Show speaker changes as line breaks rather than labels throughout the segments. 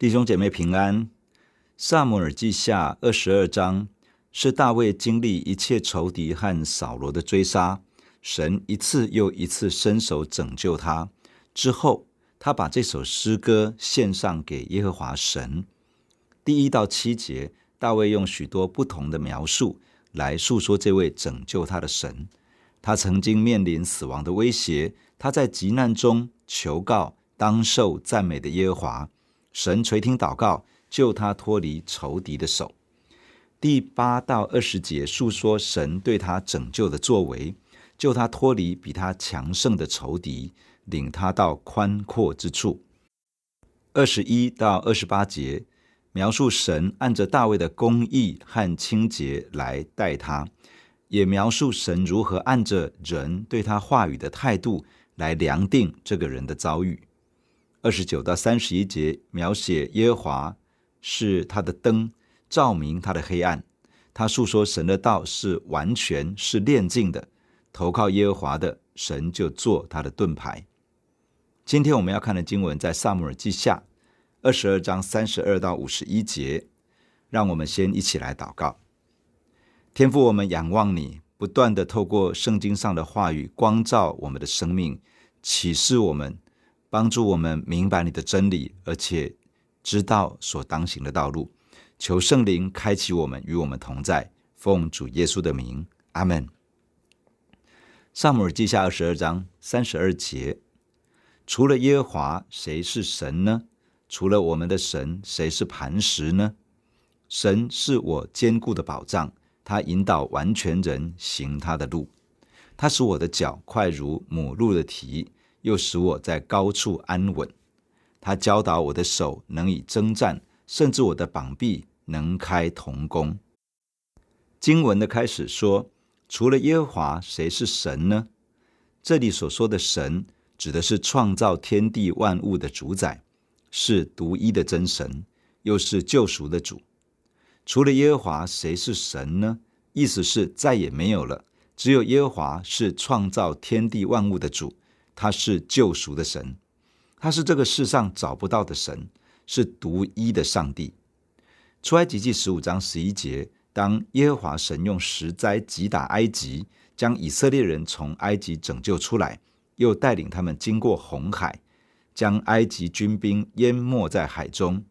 弟兄姐妹平安。撒母耳记下二十二章是大卫经历一切仇敌和扫罗的追杀，神一次又一次伸手拯救他。之后，他把这首诗歌献上给耶和华神。第一到七节，大卫用许多不同的描述来述说这位拯救他的神。他曾经面临死亡的威胁，他在急难中求告当受赞美的耶和华。神垂听祷告，救他脱离仇敌的手。第八到二十节述说神对他拯救的作为，救他脱离比他强盛的仇敌，领他到宽阔之处。二十一到二十八节描述神按着大卫的公义和清洁来待他，也描述神如何按着人对他话语的态度来量定这个人的遭遇。二十九到三十一节描写耶和华是他的灯，照明他的黑暗。他述说神的道是完全是炼净的，投靠耶和华的神就做他的盾牌。今天我们要看的经文在撒母耳记下二十二章三十二到五十一节。让我们先一起来祷告。天父，我们仰望你，不断地透过圣经上的话语光照我们的生命，启示我们。帮助我们明白你的真理，而且知道所当行的道路。求圣灵开启我们，与我们同在。奉主耶稣的名，阿门。撒母耳记下二十二章三十二节：除了耶和华，谁是神呢？除了我们的神，谁是磐石呢？神是我坚固的保障，他引导完全人行他的路。他使我的脚快如母鹿的蹄。又使我在高处安稳。他教导我的手能以征战，甚至我的膀臂能开铜弓。经文的开始说：“除了耶和华，谁是神呢？”这里所说的神，指的是创造天地万物的主宰，是独一的真神，又是救赎的主。除了耶和华，谁是神呢？意思是再也没有了，只有耶和华是创造天地万物的主。他是救赎的神，他是这个世上找不到的神，是独一的上帝。出埃及记十五章十一节，当耶和华神用石灾击打埃及，将以色列人从埃及拯救出来，又带领他们经过红海，将埃及军兵淹没在海中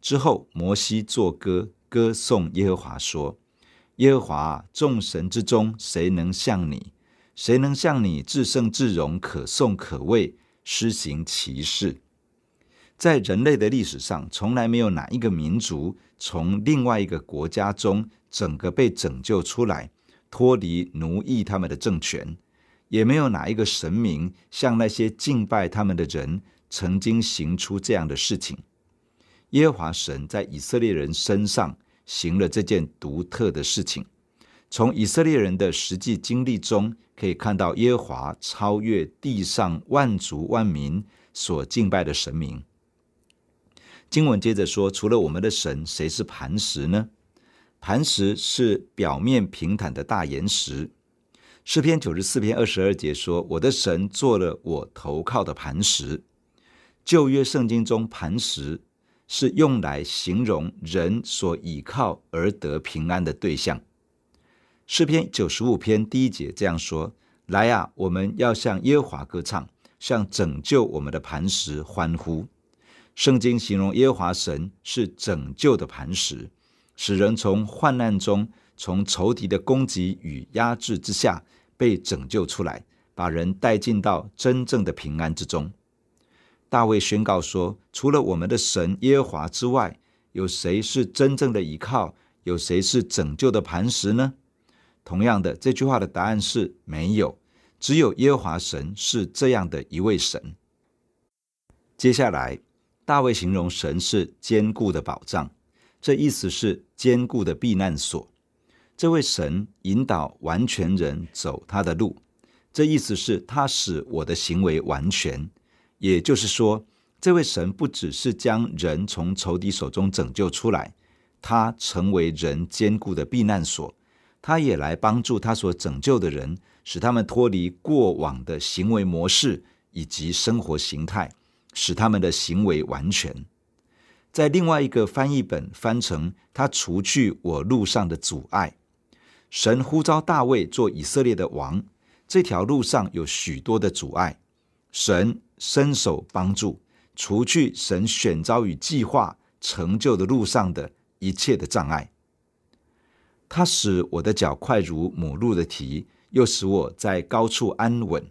之后，摩西作歌歌颂耶和华说：“耶和华众神之中，谁能像你？”谁能像你至圣至荣、可颂可畏、施行奇事？在人类的历史上，从来没有哪一个民族从另外一个国家中整个被拯救出来，脱离奴役他们的政权；也没有哪一个神明向那些敬拜他们的人曾经行出这样的事情。耶和华神在以色列人身上行了这件独特的事情。从以色列人的实际经历中，可以看到耶和华超越地上万族万民所敬拜的神明。经文接着说：“除了我们的神，谁是磐石呢？”磐石是表面平坦的大岩石。诗篇九十四篇二十二节说：“我的神做了我投靠的磐石。”旧约圣经中，磐石是用来形容人所倚靠而得平安的对象。诗篇九十五篇第一节这样说：“来啊，我们要向耶和华歌唱，向拯救我们的磐石欢呼。”圣经形容耶和华神是拯救的磐石，使人从患难中、从仇敌的攻击与压制之下被拯救出来，把人带进到真正的平安之中。大卫宣告说：“除了我们的神耶和华之外，有谁是真正的依靠？有谁是拯救的磐石呢？”同样的，这句话的答案是没有，只有耶和华神是这样的一位神。接下来，大卫形容神是坚固的保障，这意思是坚固的避难所。这位神引导完全人走他的路，这意思是他使我的行为完全。也就是说，这位神不只是将人从仇敌手中拯救出来，他成为人坚固的避难所。他也来帮助他所拯救的人，使他们脱离过往的行为模式以及生活形态，使他们的行为完全。在另外一个翻译本翻成“他除去我路上的阻碍”。神呼召大卫做以色列的王，这条路上有许多的阻碍，神伸手帮助，除去神选召与计划成就的路上的一切的障碍。它使我的脚快如母鹿的蹄，又使我在高处安稳。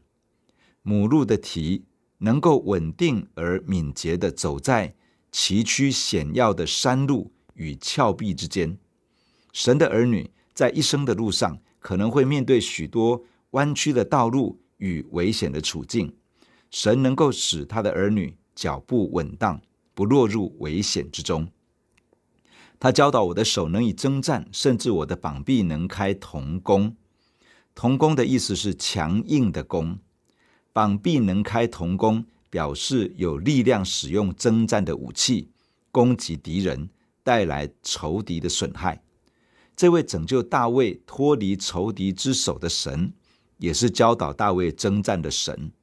母鹿的蹄能够稳定而敏捷地走在崎岖险要的山路与峭壁之间，神的儿女在一生的路上可能会面对许多弯曲的道路与危险的处境。神能够使他的儿女脚步稳当，不落入危险之中。他教导我的手能以征战，甚至我的膀臂能开铜弓。铜弓的意思是强硬的弓，膀臂能开铜弓。表示有力量使用征战的武器攻击敌人，带来仇敌的损害。这位拯救大卫脱离仇敌之手的神，也是教导大卫征战的神。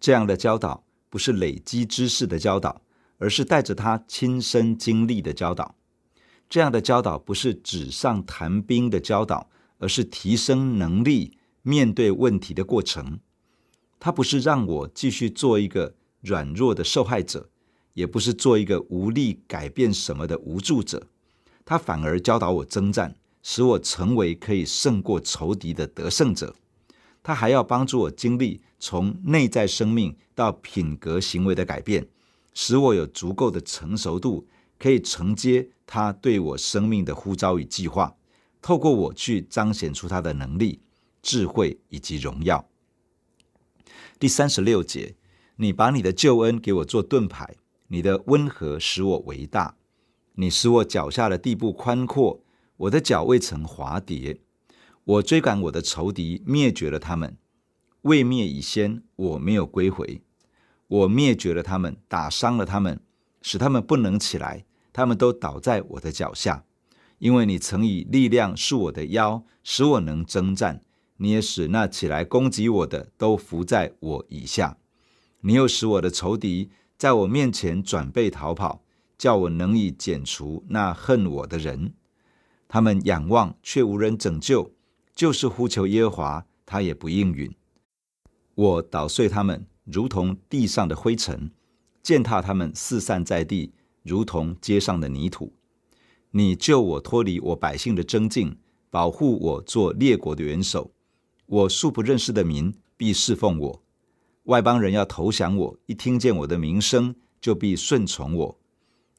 这样的教导不是累积知识的教导，而是带着他亲身经历的教导。这样的教导不是纸上谈兵的教导，而是提升能力、面对问题的过程。他不是让我继续做一个软弱的受害者，也不是做一个无力改变什么的无助者，他反而教导我征战，使我成为可以胜过仇敌的得胜者。他还要帮助我经历从内在生命到品格行为的改变，使我有足够的成熟度，可以承接他对我生命的呼召与计划，透过我去彰显出他的能力、智慧以及荣耀。第三十六节，你把你的救恩给我做盾牌，你的温和使我为大，你使我脚下的地步宽阔，我的脚未曾滑跌。我追赶我的仇敌，灭绝了他们，未灭以先，我没有归回。我灭绝了他们，打伤了他们，使他们不能起来，他们都倒在我的脚下。因为你曾以力量束我的腰，使我能征战。你也使那起来攻击我的都伏在我以下，你又使我的仇敌在我面前转背逃跑，叫我能以剪除那恨我的人。他们仰望却无人拯救，就是呼求耶和华，他也不应允。我捣碎他们，如同地上的灰尘；践踏他们，四散在地，如同街上的泥土。你救我脱离我百姓的争竞，保护我做列国的元首。我素不认识的民必侍奉我，外邦人要投降我，一听见我的名声就必顺从我。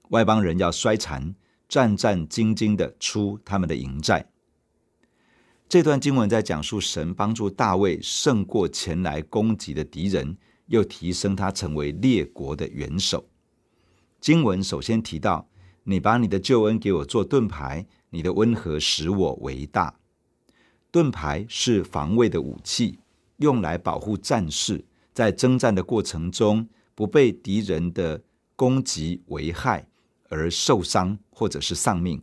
外邦人要衰残，战战兢兢的出他们的营寨。这段经文在讲述神帮助大卫胜过前来攻击的敌人，又提升他成为列国的元首。经文首先提到：“你把你的救恩给我做盾牌，你的温和使我为大。”盾牌是防卫的武器，用来保护战士在征战的过程中不被敌人的攻击危害而受伤或者是丧命。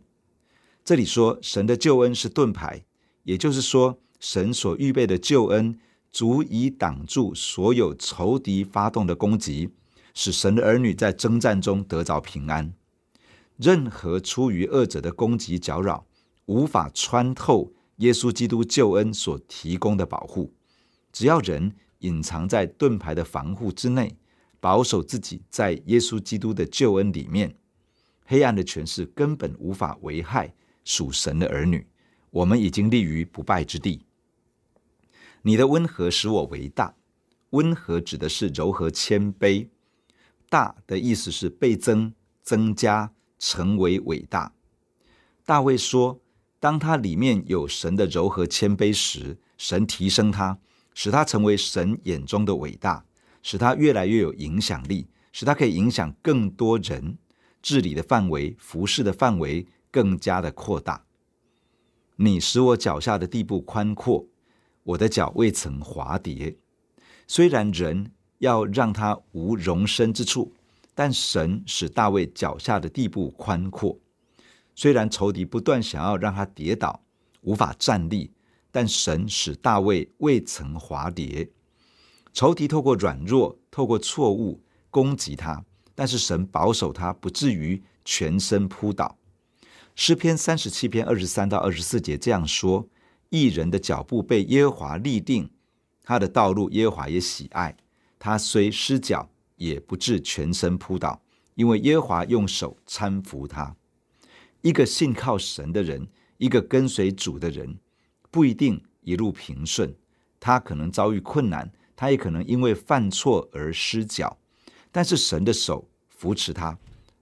这里说神的救恩是盾牌，也就是说神所预备的救恩足以挡住所有仇敌发动的攻击，使神的儿女在征战中得着平安。任何出于恶者的攻击搅扰，无法穿透。耶稣基督救恩所提供的保护，只要人隐藏在盾牌的防护之内，保守自己在耶稣基督的救恩里面，黑暗的权势根本无法危害属神的儿女。我们已经立于不败之地。你的温和使我为大，温和指的是柔和谦卑，大的意思是倍增、增加、成为伟大。大卫说。当他里面有神的柔和谦卑时，神提升他，使他成为神眼中的伟大，使他越来越有影响力，使他可以影响更多人，治理的范围、服侍的范围更加的扩大。你使我脚下的地步宽阔，我的脚未曾滑跌。虽然人要让他无容身之处，但神使大卫脚下的地步宽阔。虽然仇敌不断想要让他跌倒，无法站立，但神使大卫未曾滑跌。仇敌透过软弱、透过错误攻击他，但是神保守他，不至于全身扑倒。诗篇三十七篇二十三到二十四节这样说：义人的脚步被耶和华立定，他的道路耶和华也喜爱。他虽失脚，也不至全身扑倒，因为耶和华用手搀扶他。一个信靠神的人，一个跟随主的人，不一定一路平顺，他可能遭遇困难，他也可能因为犯错而失脚。但是神的手扶持他，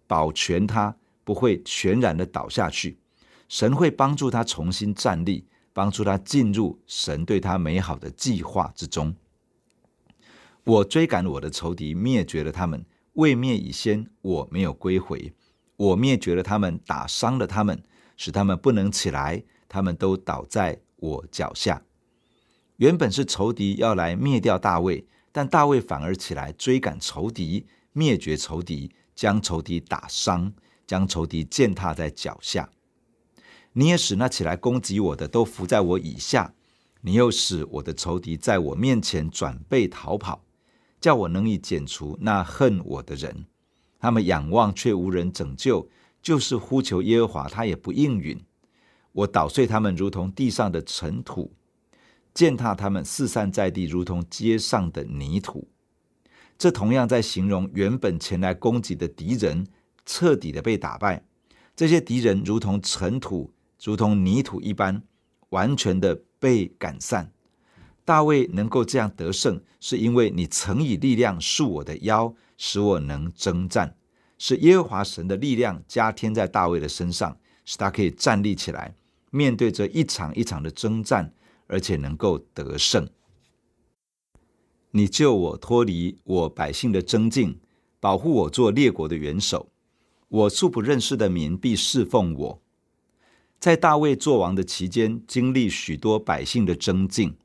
保全他。不会全然的倒下去，神会帮助他重新站立，帮助他进入神对他美好的计划之中。我追赶我的仇敌，灭绝了他们；未灭以先，我没有归回。我灭绝了他们，打伤了他们，使他们不能起来，他们都倒在我脚下。原本是仇敌要来灭掉大卫，但大卫反而起来追赶仇敌，灭绝仇敌，将仇敌打伤。将仇敌践踏在脚下，你也使那起来攻击我的都伏在我以下。你又使我的仇敌在我面前转背逃跑，叫我能以剪除那恨我的人。他们仰望却无人拯救，就是呼求耶和华，他也不应允。我捣碎他们，如同地上的尘土；践踏他们，四散在地，如同街上的泥土。这同样在形容原本前来攻击的敌人。彻底的被打败，这些敌人如同尘土，如同泥土一般，完全的被赶散。大卫能够这样得胜，是因为你曾以力量束我的腰，使我能征战。是耶和华神的力量加添在大卫的身上，使他可以站立起来，面对着一场一场的征战，而且能够得胜。你救我脱离我百姓的争竞，保护我做列国的元首。我素不认识的民必侍奉我。在大卫作王的期间，经历许多百姓的争竞。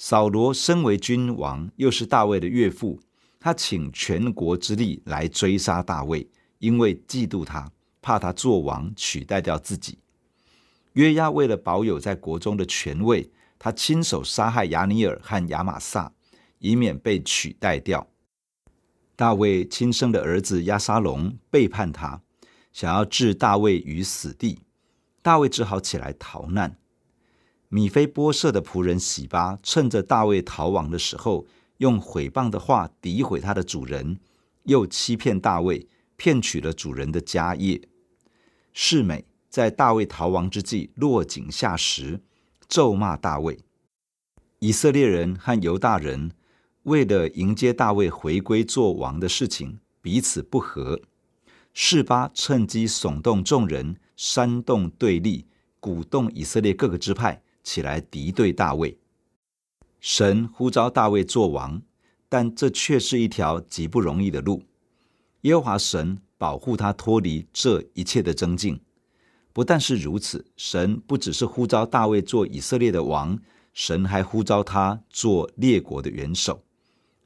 扫罗身为君王，又是大卫的岳父，他请全国之力来追杀大卫，因为嫉妒他，怕他做王取代掉自己。约押为了保有在国中的权位，他亲手杀害亚尼尔和亚玛撒，以免被取代掉。大卫亲生的儿子亚沙龙背叛他，想要置大卫于死地，大卫只好起来逃难。米非波设的仆人洗巴趁着大卫逃亡的时候，用毁谤的话诋毁他的主人，又欺骗大卫，骗取了主人的家业。示美在大卫逃亡之际落井下石，咒骂大卫。以色列人和犹大人。为了迎接大卫回归做王的事情，彼此不和。示巴趁机耸动众人，煽动对立，鼓动以色列各个支派起来敌对大卫。神呼召大卫做王，但这却是一条极不容易的路。耶和华神保护他脱离这一切的争竞。不但是如此，神不只是呼召大卫做以色列的王，神还呼召他做列国的元首。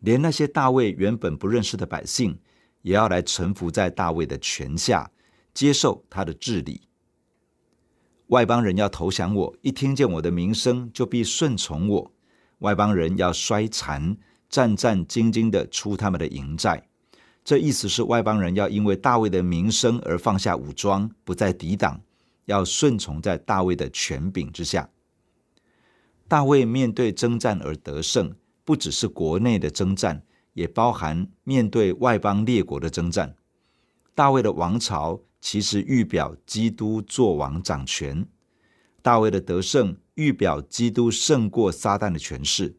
连那些大卫原本不认识的百姓，也要来臣服在大卫的权下，接受他的治理。外邦人要投降我，一听见我的名声，就必顺从我。外邦人要衰残，战战兢兢地出他们的营寨。这意思是，外邦人要因为大卫的名声而放下武装，不再抵挡，要顺从在大卫的权柄之下。大卫面对征战而得胜。不只是国内的征战，也包含面对外邦列国的征战。大卫的王朝其实预表基督作王掌权，大卫的得胜预表基督胜过撒旦的权势。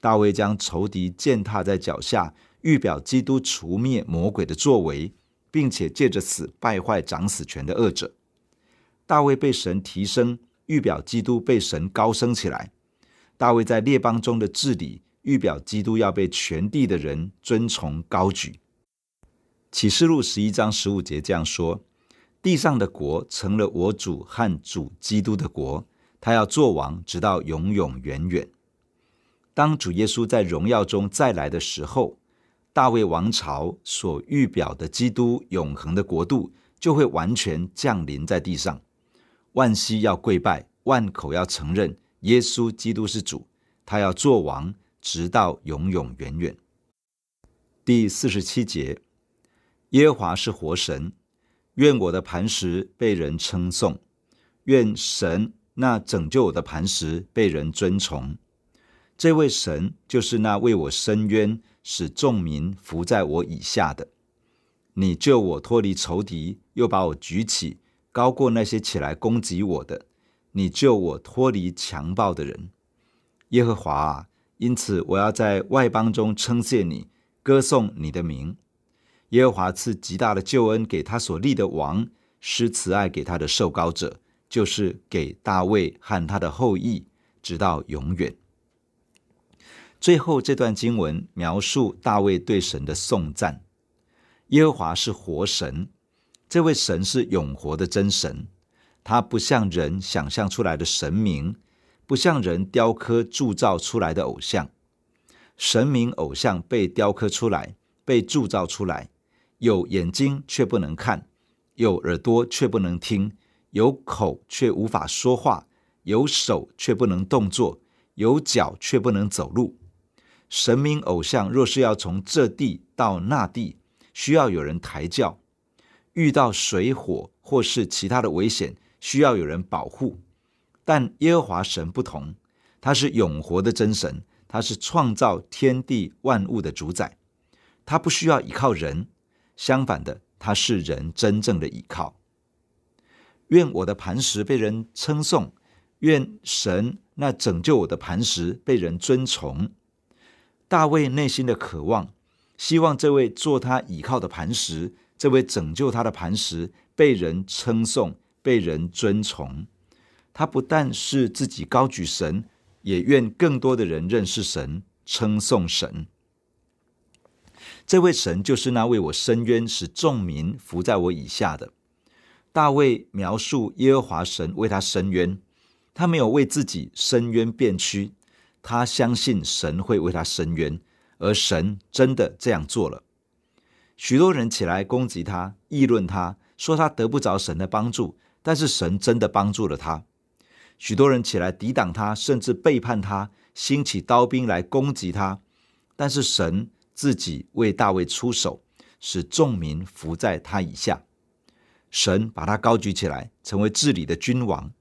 大卫将仇敌践踏在脚下，预表基督除灭魔鬼的作为，并且借着死败坏掌死权的恶者。大卫被神提升，预表基督被神高升起来。大卫在列邦中的治理，预表基督要被全地的人尊崇高举。启示录十一章十五节这样说：“地上的国成了我主和主基督的国，他要做王，直到永永远远。”当主耶稣在荣耀中再来的时候，大卫王朝所预表的基督永恒的国度，就会完全降临在地上，万膝要跪拜，万口要承认。耶稣基督是主，他要做王，直到永永远远。第四十七节，耶和华是活神，愿我的磐石被人称颂，愿神那拯救我的磐石被人尊崇。这位神就是那为我伸冤、使众民服在我以下的。你救我脱离仇敌，又把我举起，高过那些起来攻击我的。你救我脱离强暴的人，耶和华啊！因此我要在外邦中称谢你，歌颂你的名。耶和华赐极大的救恩给他所立的王，施慈爱给他的受膏者，就是给大卫和他的后裔，直到永远。最后这段经文描述大卫对神的颂赞。耶和华是活神，这位神是永活的真神。他不像人想象出来的神明，不像人雕刻铸造出来的偶像。神明偶像被雕刻出来，被铸造出来，有眼睛却不能看，有耳朵却不能听，有口却无法说话，有手却不能动作，有脚却不能走路。神明偶像若是要从这地到那地，需要有人抬轿；遇到水火或是其他的危险，需要有人保护，但耶和华神不同，他是永活的真神，他是创造天地万物的主宰，他不需要依靠人，相反的，他是人真正的依靠。愿我的磐石被人称颂，愿神那拯救我的磐石被人尊崇。大卫内心的渴望，希望这位做他倚靠的磐石，这位拯救他的磐石被人称颂。被人尊崇，他不但是自己高举神，也愿更多的人认识神，称颂神。这位神就是那为我伸冤、使众民服在我以下的。大卫描述耶和华神为他伸冤，他没有为自己伸冤辩屈，他相信神会为他伸冤，而神真的这样做了。许多人起来攻击他，议论他，说他得不着神的帮助。但是神真的帮助了他，许多人起来抵挡他，甚至背叛他，兴起刀兵来攻击他。但是神自己为大卫出手，使众民服在他以下。神把他高举起来，成为治理的君王。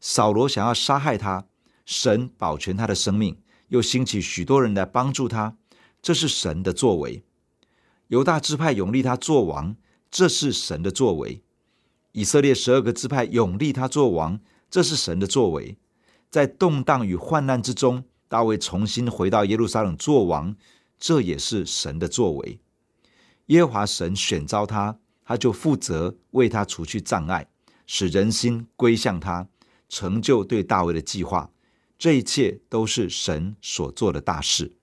扫罗想要杀害他，神保全他的生命，又兴起许多人来帮助他。这是神的作为。犹大支派拥立他做王，这是神的作为。以色列十二个支派拥立他做王，这是神的作为。在动荡与患难之中，大卫重新回到耶路撒冷做王，这也是神的作为。耶和华神选召他，他就负责为他除去障碍，使人心归向他，成就对大卫的计划。这一切都是神所做的大事。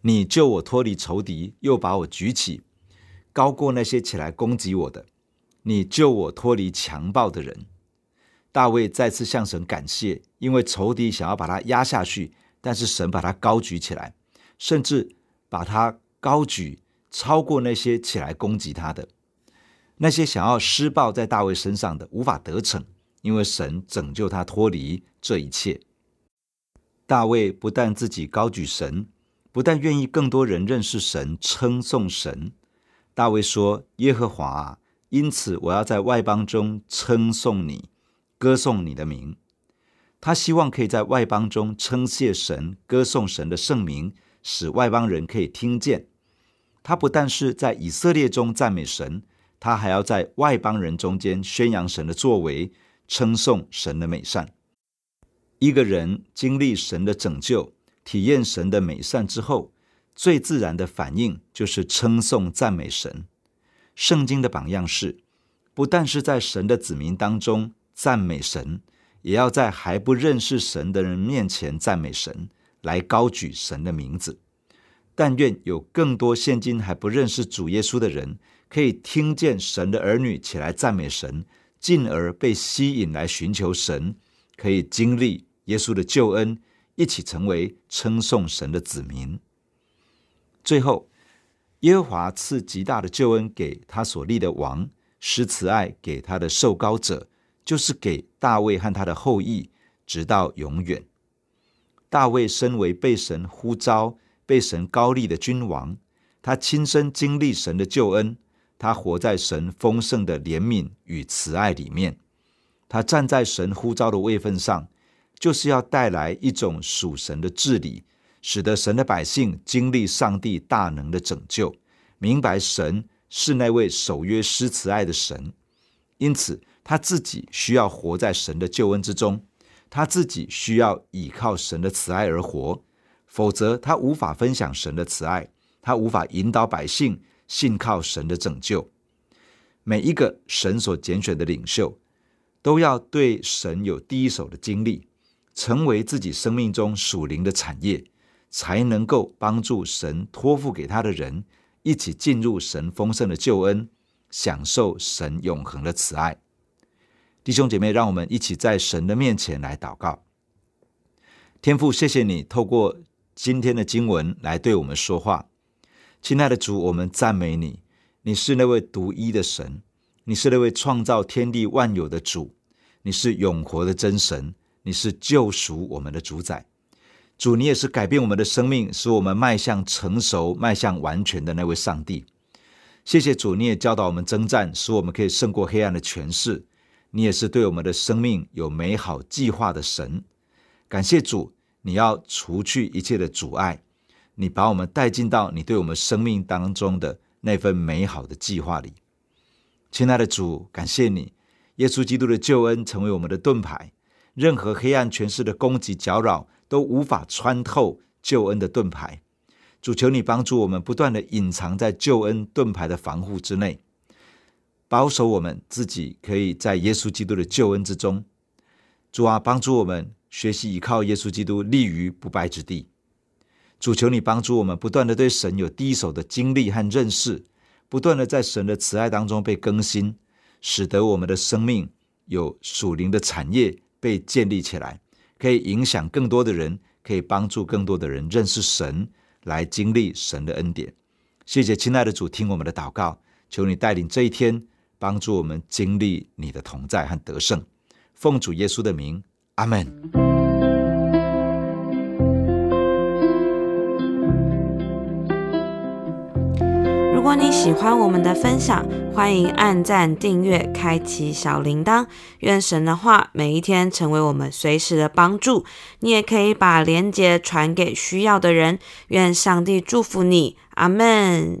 你救我脱离仇敌，又把我举起，高过那些起来攻击我的。你救我脱离强暴的人，大卫再次向神感谢，因为仇敌想要把他压下去，但是神把他高举起来，甚至把他高举超过那些起来攻击他的，那些想要施暴在大卫身上的无法得逞，因为神拯救他脱离这一切。大卫不但自己高举神，不但愿意更多人认识神，称颂神。大卫说：“耶和华啊。”因此，我要在外邦中称颂你，歌颂你的名。他希望可以在外邦中称谢神，歌颂神的圣名，使外邦人可以听见。他不但是在以色列中赞美神，他还要在外邦人中间宣扬神的作为，称颂神的美善。一个人经历神的拯救，体验神的美善之后，最自然的反应就是称颂赞美神。圣经的榜样是，不但是在神的子民当中赞美神，也要在还不认识神的人面前赞美神，来高举神的名字。但愿有更多现今还不认识主耶稣的人，可以听见神的儿女起来赞美神，进而被吸引来寻求神，可以经历耶稣的救恩，一起成为称颂神的子民。最后。耶和华赐极大的救恩给他所立的王，施慈爱给他的受膏者，就是给大卫和他的后裔，直到永远。大卫身为被神呼召、被神膏立的君王，他亲身经历神的救恩，他活在神丰盛的怜悯与慈爱里面。他站在神呼召的位分上，就是要带来一种属神的治理，使得神的百姓经历上帝大能的拯救，明白神是那位守约施慈爱的神。因此，他自己需要活在神的救恩之中，他自己需要倚靠神的慈爱而活，否则他无法分享神的慈爱，他无法引导百姓信靠神的拯救。每一个神所拣选的领袖，都要对神有第一手的经历，成为自己生命中属灵的产业，才能够帮助神托付给他的人一起进入神丰盛的救恩，享受神永恒的慈爱。弟兄姐妹，让我们一起在神的面前来祷告。天父，谢谢你透过今天的经文来对我们说话。亲爱的主，我们赞美你，你是那位独一的神。你是那位创造天地万有的主，你是永活的真神，你是救赎我们的主宰。主，你也是改变我们的生命，使我们迈向成熟、迈向完全的那位上帝。谢谢主，你也教导我们征战，使我们可以胜过黑暗的权势。你也是对我们的生命有美好计划的神。感谢主，你要除去一切的阻碍，你把我们带进到你对我们生命当中的那份美好的计划里。亲爱的主，感谢你，耶稣基督的救恩成为我们的盾牌，任何黑暗权势的攻击搅扰都无法穿透救恩的盾牌。主，求你帮助我们，不断的隐藏在救恩盾牌的防护之内，保守我们自己，可以在耶稣基督的救恩之中。主啊，帮助我们学习依靠耶稣基督，立于不败之地。主，求你帮助我们，不断地对神有第一手的经历和认识。不断的在神的慈爱当中被更新，使得我们的生命有属灵的产业被建立起来，可以影响更多的人，可以帮助更多的人认识神，来经历神的恩典。谢谢亲爱的主，听我们的祷告，求你带领这一天，帮助我们经历你的同在和得胜。奉主耶稣的名，阿门。
如果你喜欢我们的分享，欢迎按赞、订阅、开启小铃铛。愿神的话每一天成为我们随时的帮助。你也可以把连结传给需要的人。愿上帝祝福你，阿门。